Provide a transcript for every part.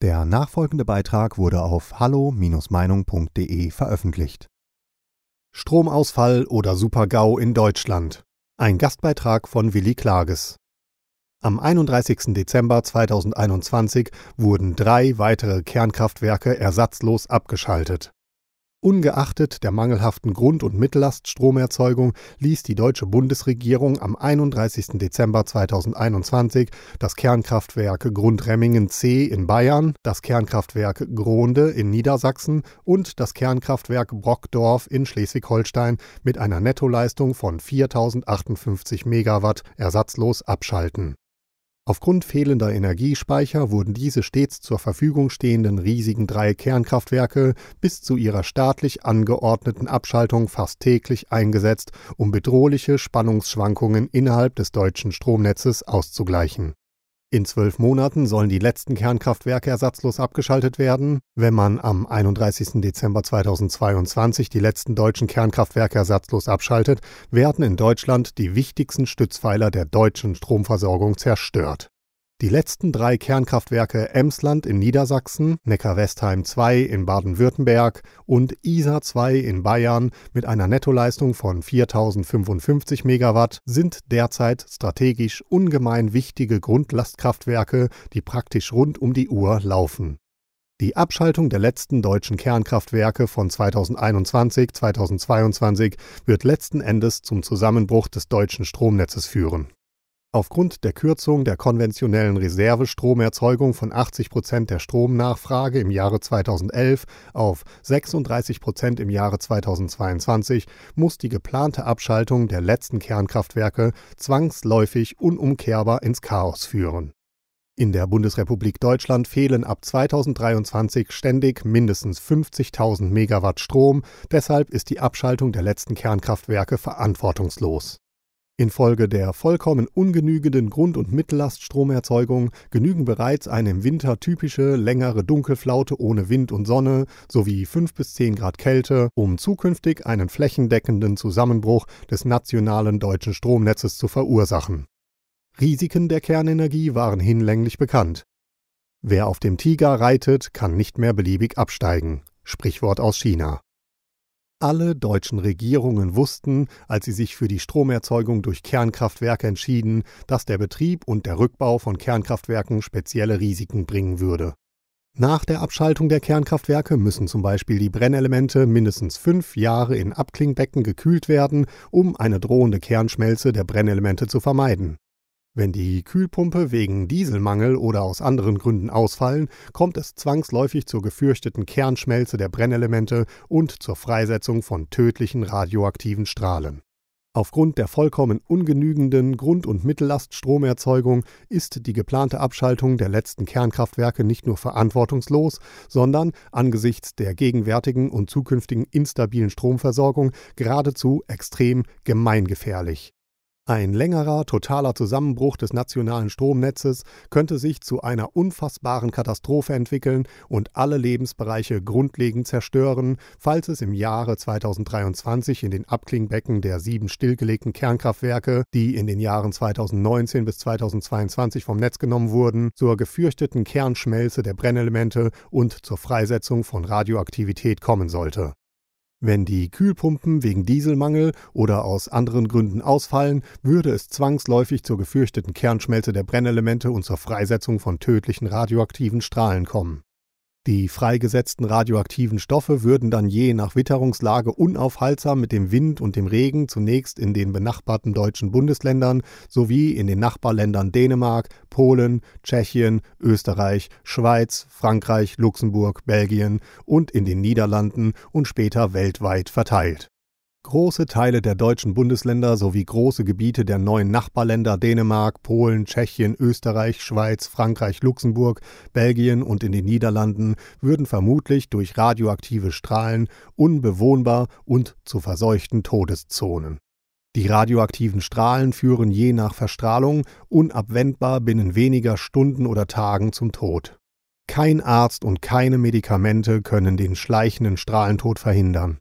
Der nachfolgende Beitrag wurde auf hallo-meinung.de veröffentlicht. Stromausfall oder Supergau in Deutschland. Ein Gastbeitrag von Willi Klages. Am 31. Dezember 2021 wurden drei weitere Kernkraftwerke ersatzlos abgeschaltet. Ungeachtet der mangelhaften Grund- und Mittellast-Stromerzeugung ließ die deutsche Bundesregierung am 31. Dezember 2021 das Kernkraftwerk Grundremmingen C in Bayern, das Kernkraftwerk Gronde in Niedersachsen und das Kernkraftwerk Brockdorf in Schleswig-Holstein mit einer Nettoleistung von 4058 Megawatt ersatzlos abschalten Aufgrund fehlender Energiespeicher wurden diese stets zur Verfügung stehenden riesigen drei Kernkraftwerke bis zu ihrer staatlich angeordneten Abschaltung fast täglich eingesetzt, um bedrohliche Spannungsschwankungen innerhalb des deutschen Stromnetzes auszugleichen in zwölf Monaten sollen die letzten Kernkraftwerke ersatzlos abgeschaltet werden. Wenn man am 31. Dezember 2022 die letzten deutschen Kernkraftwerke ersatzlos abschaltet, werden in Deutschland die wichtigsten Stützpfeiler der deutschen Stromversorgung zerstört. Die letzten drei Kernkraftwerke Emsland in Niedersachsen, Neckar-Westheim 2 in Baden-Württemberg und Isar 2 in Bayern mit einer Nettoleistung von 4055 Megawatt sind derzeit strategisch ungemein wichtige Grundlastkraftwerke, die praktisch rund um die Uhr laufen. Die Abschaltung der letzten deutschen Kernkraftwerke von 2021-2022 wird letzten Endes zum Zusammenbruch des deutschen Stromnetzes führen Aufgrund der Kürzung der konventionellen Reservestromerzeugung von 80 Prozent der Stromnachfrage im Jahre 2011 auf 36 Prozent im Jahre 2022 muss die geplante Abschaltung der letzten Kernkraftwerke zwangsläufig unumkehrbar ins Chaos führen. In der Bundesrepublik Deutschland fehlen ab 2023 ständig mindestens 50.000 Megawatt Strom, deshalb ist die Abschaltung der letzten Kernkraftwerke verantwortungslos Infolge der vollkommen ungenügenden Grund- und Mittellast-Stromerzeugung genügen bereits eine im Winter typische längere Dunkelflaute ohne Wind und Sonne sowie 5 bis 10 Grad Kälte, um zukünftig einen flächendeckenden Zusammenbruch des nationalen deutschen Stromnetzes zu verursachen. Risiken der Kernenergie waren hinlänglich bekannt. Wer auf dem Tiger reitet, kann nicht mehr beliebig absteigen. Sprichwort aus China. Alle deutschen Regierungen wussten, als sie sich für die Stromerzeugung durch Kernkraftwerke entschieden, dass der Betrieb und der Rückbau von Kernkraftwerken spezielle Risiken bringen würde. Nach der Abschaltung der Kernkraftwerke müssen zum Beispiel die Brennelemente mindestens fünf Jahre in Abklingbecken gekühlt werden, um eine drohende Kernschmelze der Brennelemente zu vermeiden. Wenn die Kühlpumpe wegen Dieselmangel oder aus anderen Gründen ausfallen, kommt es zwangsläufig zur gefürchteten Kernschmelze der Brennelemente und zur Freisetzung von tödlichen radioaktiven Strahlen. Aufgrund der vollkommen ungenügenden Grund- und Mittellast-Stromerzeugung ist die geplante Abschaltung der letzten Kernkraftwerke nicht nur verantwortungslos, sondern angesichts der gegenwärtigen und zukünftigen instabilen Stromversorgung geradezu extrem gemeingefährlich. Ein längerer, totaler Zusammenbruch des nationalen Stromnetzes könnte sich zu einer unfassbaren Katastrophe entwickeln und alle Lebensbereiche grundlegend zerstören, falls es im Jahre 2023 in den Abklingbecken der sieben stillgelegten Kernkraftwerke, die in den Jahren 2019 bis 2022 vom Netz genommen wurden, zur gefürchteten Kernschmelze der Brennelemente und zur Freisetzung von Radioaktivität kommen sollte. Wenn die Kühlpumpen wegen Dieselmangel oder aus anderen Gründen ausfallen, würde es zwangsläufig zur gefürchteten Kernschmelze der Brennelemente und zur Freisetzung von tödlichen radioaktiven Strahlen kommen die freigesetzten radioaktiven Stoffe würden dann je nach Witterungslage unaufhaltsam mit dem Wind und dem Regen zunächst in den benachbarten deutschen Bundesländern sowie in den Nachbarländern Dänemark, Polen, Tschechien, Österreich, Schweiz, Frankreich, Luxemburg, Belgien und in den Niederlanden und später weltweit verteilt Große Teile der deutschen Bundesländer sowie große Gebiete der neuen Nachbarländer Dänemark, Polen, Tschechien, Österreich, Schweiz, Frankreich, Luxemburg, Belgien und in den Niederlanden würden vermutlich durch radioaktive Strahlen unbewohnbar und zu verseuchten Todeszonen. Die radioaktiven Strahlen führen je nach Verstrahlung unabwendbar binnen weniger Stunden oder Tagen zum Tod. Kein Arzt und keine Medikamente können den schleichenden Strahlentod verhindern.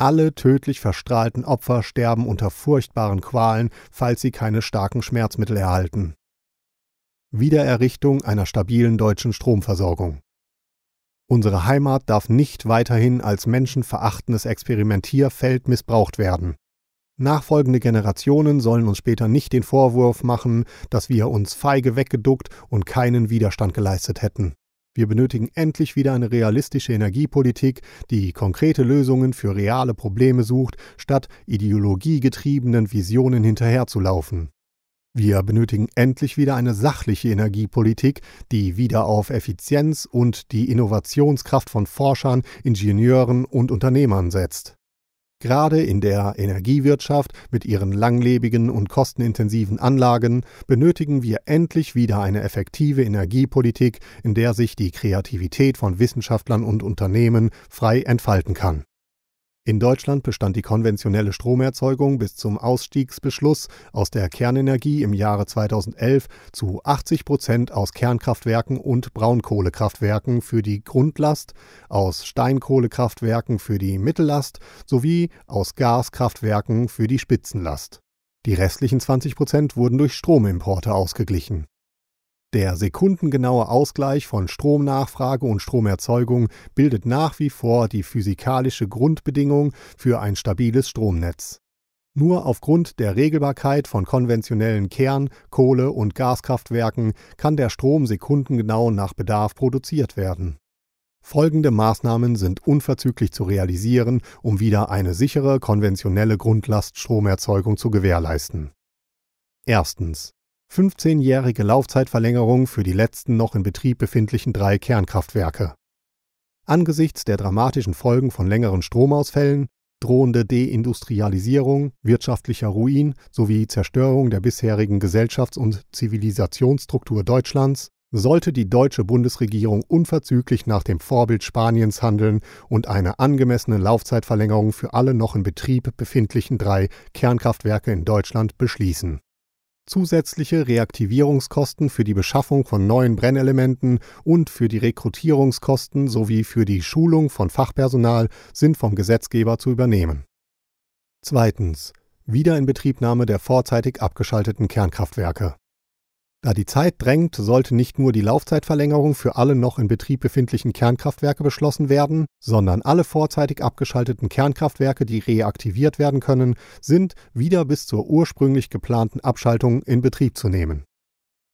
Alle tödlich verstrahlten Opfer sterben unter furchtbaren Qualen, falls sie keine starken Schmerzmittel erhalten. Wiedererrichtung einer stabilen deutschen Stromversorgung. Unsere Heimat darf nicht weiterhin als menschenverachtendes Experimentierfeld missbraucht werden. Nachfolgende Generationen sollen uns später nicht den Vorwurf machen, dass wir uns feige weggeduckt und keinen Widerstand geleistet hätten. Wir benötigen endlich wieder eine realistische Energiepolitik, die konkrete Lösungen für reale Probleme sucht, statt ideologiegetriebenen Visionen hinterherzulaufen. Wir benötigen endlich wieder eine sachliche Energiepolitik, die wieder auf Effizienz und die Innovationskraft von Forschern, Ingenieuren und Unternehmern setzt. Gerade in der Energiewirtschaft mit ihren langlebigen und kostenintensiven Anlagen benötigen wir endlich wieder eine effektive Energiepolitik, in der sich die Kreativität von Wissenschaftlern und Unternehmen frei entfalten kann. In Deutschland bestand die konventionelle Stromerzeugung bis zum Ausstiegsbeschluss aus der Kernenergie im Jahre 2011 zu 80 Prozent aus Kernkraftwerken und Braunkohlekraftwerken für die Grundlast, aus Steinkohlekraftwerken für die Mittellast sowie aus Gaskraftwerken für die Spitzenlast. Die restlichen 20 Prozent wurden durch Stromimporte ausgeglichen. Der sekundengenaue Ausgleich von Stromnachfrage und Stromerzeugung bildet nach wie vor die physikalische Grundbedingung für ein stabiles Stromnetz. Nur aufgrund der Regelbarkeit von konventionellen Kern-, Kohle- und Gaskraftwerken kann der Strom sekundengenau nach Bedarf produziert werden. Folgende Maßnahmen sind unverzüglich zu realisieren, um wieder eine sichere konventionelle Grundlaststromerzeugung zu gewährleisten. Erstens 15-jährige Laufzeitverlängerung für die letzten noch in Betrieb befindlichen drei Kernkraftwerke. Angesichts der dramatischen Folgen von längeren Stromausfällen, drohende Deindustrialisierung, wirtschaftlicher Ruin sowie Zerstörung der bisherigen Gesellschafts- und Zivilisationsstruktur Deutschlands sollte die deutsche Bundesregierung unverzüglich nach dem Vorbild Spaniens handeln und eine angemessene Laufzeitverlängerung für alle noch in Betrieb befindlichen drei Kernkraftwerke in Deutschland beschließen. Zusätzliche Reaktivierungskosten für die Beschaffung von neuen Brennelementen und für die Rekrutierungskosten sowie für die Schulung von Fachpersonal sind vom Gesetzgeber zu übernehmen. Zweitens. Wiederinbetriebnahme der vorzeitig abgeschalteten Kernkraftwerke da die Zeit drängt, sollte nicht nur die Laufzeitverlängerung für alle noch in Betrieb befindlichen Kernkraftwerke beschlossen werden, sondern alle vorzeitig abgeschalteten Kernkraftwerke, die reaktiviert werden können, sind wieder bis zur ursprünglich geplanten Abschaltung in Betrieb zu nehmen.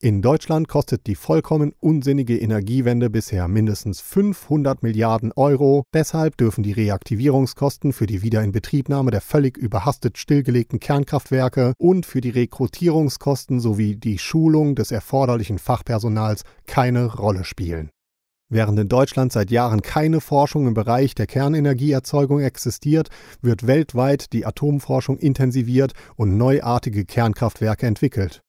In Deutschland kostet die vollkommen unsinnige Energiewende bisher mindestens 500 Milliarden Euro. Deshalb dürfen die Reaktivierungskosten für die Wiederinbetriebnahme der völlig überhastet stillgelegten Kernkraftwerke und für die Rekrutierungskosten sowie die Schulung des erforderlichen Fachpersonals keine Rolle spielen. Während in Deutschland seit Jahren keine Forschung im Bereich der Kernenergieerzeugung existiert, wird weltweit die Atomforschung intensiviert und neuartige Kernkraftwerke entwickelt.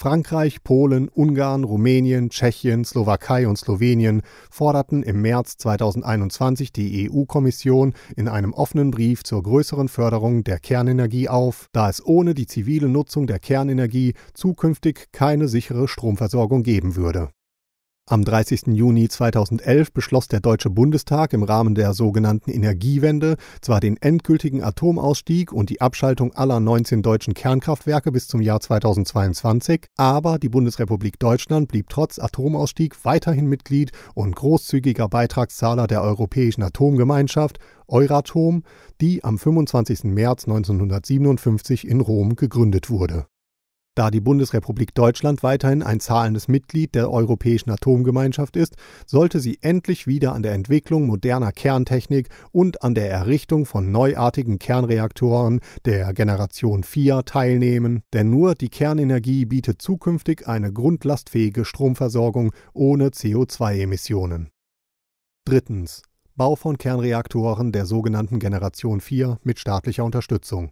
Frankreich, Polen, Ungarn, Rumänien, Tschechien, Slowakei und Slowenien forderten im März 2021 die EU-Kommission in einem offenen Brief zur größeren Förderung der Kernenergie auf, da es ohne die zivile Nutzung der Kernenergie zukünftig keine sichere Stromversorgung geben würde am 30. Juni 2011 beschloss der Deutsche Bundestag im Rahmen der sogenannten Energiewende zwar den endgültigen Atomausstieg und die Abschaltung aller 19 deutschen Kernkraftwerke bis zum Jahr 2022, aber die Bundesrepublik Deutschland blieb trotz Atomausstieg weiterhin Mitglied und großzügiger Beitragszahler der Europäischen Atomgemeinschaft Euratom, die am 25. März 1957 in Rom gegründet wurde da die Bundesrepublik Deutschland weiterhin ein zahlendes Mitglied der Europäischen Atomgemeinschaft ist, sollte sie endlich wieder an der Entwicklung moderner Kerntechnik und an der Errichtung von neuartigen Kernreaktoren der Generation 4 teilnehmen, denn nur die Kernenergie bietet zukünftig eine grundlastfähige Stromversorgung ohne CO2-Emissionen. Drittens. Bau von Kernreaktoren der sogenannten Generation 4 mit staatlicher Unterstützung.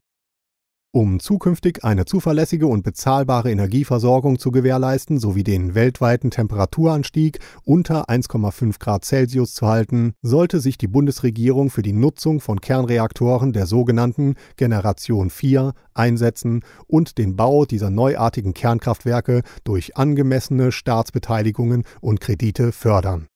Um zukünftig eine zuverlässige und bezahlbare Energieversorgung zu gewährleisten sowie den weltweiten Temperaturanstieg unter 1,5 Grad Celsius zu halten, sollte sich die Bundesregierung für die Nutzung von Kernreaktoren der sogenannten Generation 4 einsetzen und den Bau dieser neuartigen Kernkraftwerke durch angemessene Staatsbeteiligungen und Kredite fördern.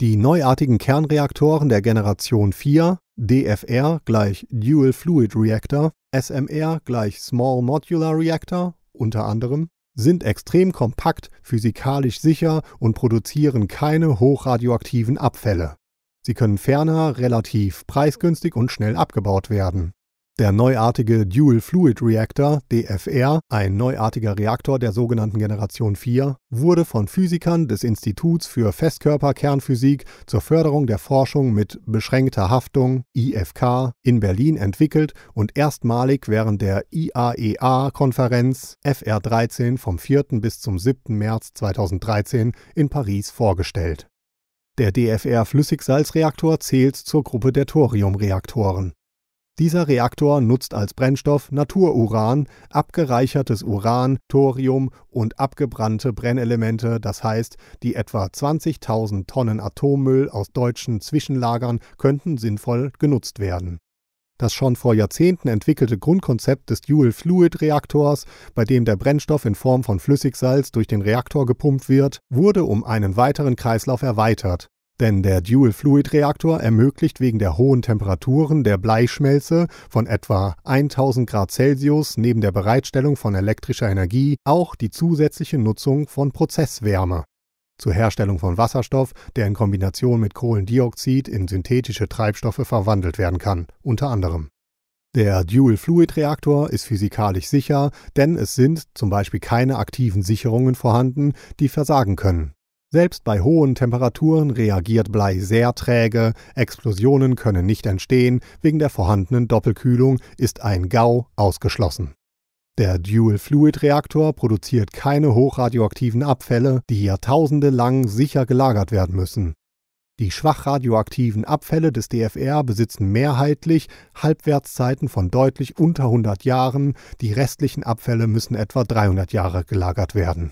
Die neuartigen Kernreaktoren der Generation 4 DFR gleich Dual Fluid Reactor, SMR gleich Small Modular Reactor unter anderem, sind extrem kompakt, physikalisch sicher und produzieren keine hochradioaktiven Abfälle. Sie können ferner relativ preisgünstig und schnell abgebaut werden. Der neuartige Dual Fluid Reactor DFR, ein neuartiger Reaktor der sogenannten Generation 4, wurde von Physikern des Instituts für Festkörperkernphysik zur Förderung der Forschung mit beschränkter Haftung IFK in Berlin entwickelt und erstmalig während der IAEA-Konferenz FR13 vom 4. bis zum 7. März 2013 in Paris vorgestellt. Der DFR-Flüssigsalzreaktor zählt zur Gruppe der Thoriumreaktoren. Dieser Reaktor nutzt als Brennstoff Natururan, abgereichertes Uran, Thorium und abgebrannte Brennelemente, das heißt, die etwa 20.000 Tonnen Atommüll aus deutschen Zwischenlagern könnten sinnvoll genutzt werden. Das schon vor Jahrzehnten entwickelte Grundkonzept des Dual-Fluid-Reaktors, bei dem der Brennstoff in Form von Flüssigsalz durch den Reaktor gepumpt wird, wurde um einen weiteren Kreislauf erweitert. Denn der Dual-Fluid-Reaktor ermöglicht wegen der hohen Temperaturen der Bleischmelze von etwa 1000 Grad Celsius neben der Bereitstellung von elektrischer Energie auch die zusätzliche Nutzung von Prozesswärme zur Herstellung von Wasserstoff, der in Kombination mit Kohlendioxid in synthetische Treibstoffe verwandelt werden kann, unter anderem. Der Dual-Fluid-Reaktor ist physikalisch sicher, denn es sind zum Beispiel keine aktiven Sicherungen vorhanden, die versagen können. Selbst bei hohen Temperaturen reagiert Blei sehr träge, Explosionen können nicht entstehen, wegen der vorhandenen Doppelkühlung ist ein GAU ausgeschlossen. Der Dual-Fluid-Reaktor produziert keine hochradioaktiven Abfälle, die Jahrtausende lang sicher gelagert werden müssen. Die schwach radioaktiven Abfälle des DFR besitzen mehrheitlich Halbwertszeiten von deutlich unter 100 Jahren, die restlichen Abfälle müssen etwa 300 Jahre gelagert werden.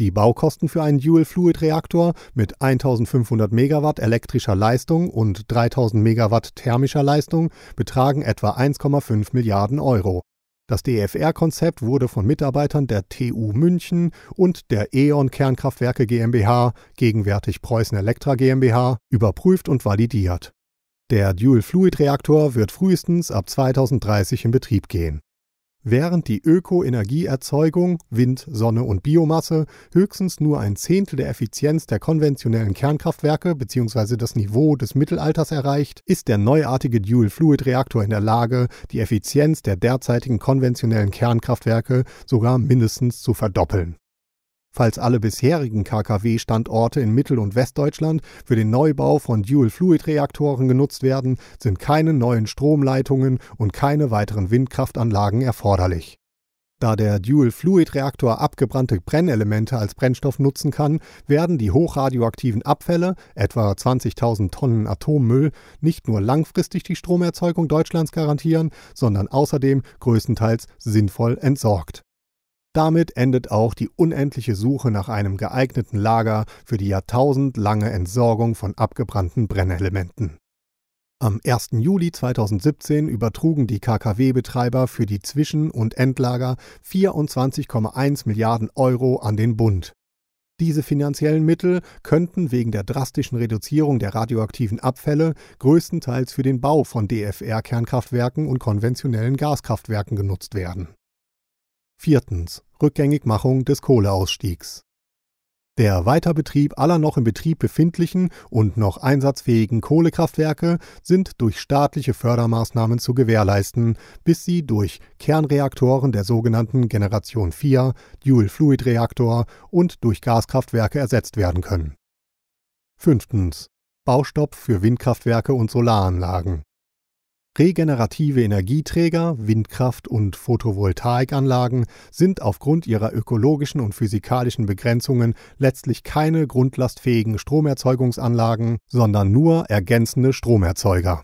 Die Baukosten für einen Dual-Fluid-Reaktor mit 1500 Megawatt elektrischer Leistung und 3000 Megawatt thermischer Leistung betragen etwa 1,5 Milliarden Euro. Das DFR-Konzept wurde von Mitarbeitern der TU München und der E.ON Kernkraftwerke GmbH, gegenwärtig Preußen Elektra GmbH, überprüft und validiert. Der Dual-Fluid-Reaktor wird frühestens ab 2030 in Betrieb gehen während die Ökoenergieerzeugung Wind, Sonne und Biomasse höchstens nur ein Zehntel der Effizienz der konventionellen Kernkraftwerke bzw. das Niveau des Mittelalters erreicht, ist der neuartige Dual-Fluid-Reaktor in der Lage, die Effizienz der derzeitigen konventionellen Kernkraftwerke sogar mindestens zu verdoppeln falls alle bisherigen KKW-Standorte in Mittel- und Westdeutschland für den Neubau von Dual-Fluid-Reaktoren genutzt werden, sind keine neuen Stromleitungen und keine weiteren Windkraftanlagen erforderlich. Da der Dual-Fluid-Reaktor abgebrannte Brennelemente als Brennstoff nutzen kann, werden die hochradioaktiven Abfälle, etwa 20.000 Tonnen Atommüll, nicht nur langfristig die Stromerzeugung Deutschlands garantieren, sondern außerdem größtenteils sinnvoll entsorgt. Damit endet auch die unendliche Suche nach einem geeigneten Lager für die jahrtausendlange Entsorgung von abgebrannten Brennelementen. Am 1. Juli 2017 übertrugen die KKW-Betreiber für die Zwischen- und Endlager 24,1 Milliarden Euro an den Bund. Diese finanziellen Mittel könnten wegen der drastischen Reduzierung der radioaktiven Abfälle größtenteils für den Bau von DFR-Kernkraftwerken und konventionellen Gaskraftwerken genutzt werden. Viertens. Rückgängigmachung des Kohleausstiegs. Der Weiterbetrieb aller noch im Betrieb befindlichen und noch einsatzfähigen Kohlekraftwerke sind durch staatliche Fördermaßnahmen zu gewährleisten, bis sie durch Kernreaktoren der sogenannten Generation 4, Dual-Fluid-Reaktor und durch Gaskraftwerke ersetzt werden können. Fünftens. Baustopp für Windkraftwerke und Solaranlagen. Regenerative Energieträger, Windkraft und Photovoltaikanlagen sind aufgrund ihrer ökologischen und physikalischen Begrenzungen letztlich keine grundlastfähigen Stromerzeugungsanlagen, sondern nur ergänzende Stromerzeuger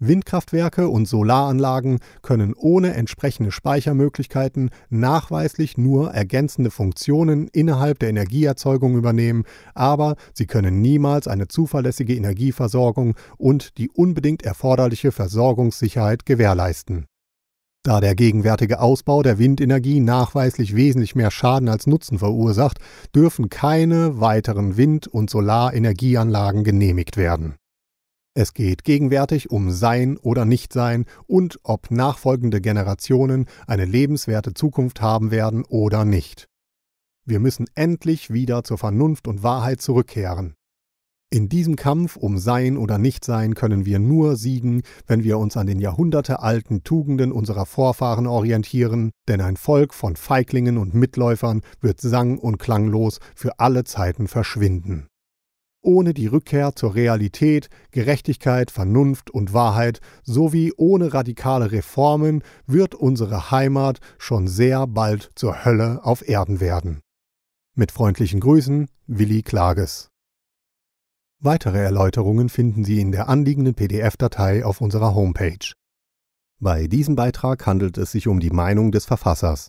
Windkraftwerke und Solaranlagen können ohne entsprechende Speichermöglichkeiten nachweislich nur ergänzende Funktionen innerhalb der Energieerzeugung übernehmen, aber sie können niemals eine zuverlässige Energieversorgung und die unbedingt erforderliche Versorgungssicherheit gewährleisten. Da der gegenwärtige Ausbau der Windenergie nachweislich wesentlich mehr Schaden als Nutzen verursacht, dürfen keine weiteren Wind- und Solarenergieanlagen genehmigt werden es geht gegenwärtig um Sein oder Nichtsein und ob nachfolgende Generationen eine lebenswerte Zukunft haben werden oder nicht. Wir müssen endlich wieder zur Vernunft und Wahrheit zurückkehren. In diesem Kampf um Sein oder Nichtsein können wir nur siegen, wenn wir uns an den jahrhundertealten Tugenden unserer Vorfahren orientieren, denn ein Volk von Feiglingen und Mitläufern wird sang- und klanglos für alle Zeiten verschwinden. Ohne die Rückkehr zur Realität, Gerechtigkeit, Vernunft und Wahrheit sowie ohne radikale Reformen wird unsere Heimat schon sehr bald zur Hölle auf Erden werden. Mit freundlichen Grüßen, Willi Klages. Weitere Erläuterungen finden Sie in der anliegenden PDF-Datei auf unserer Homepage. Bei diesem Beitrag handelt es sich um die Meinung des Verfassers.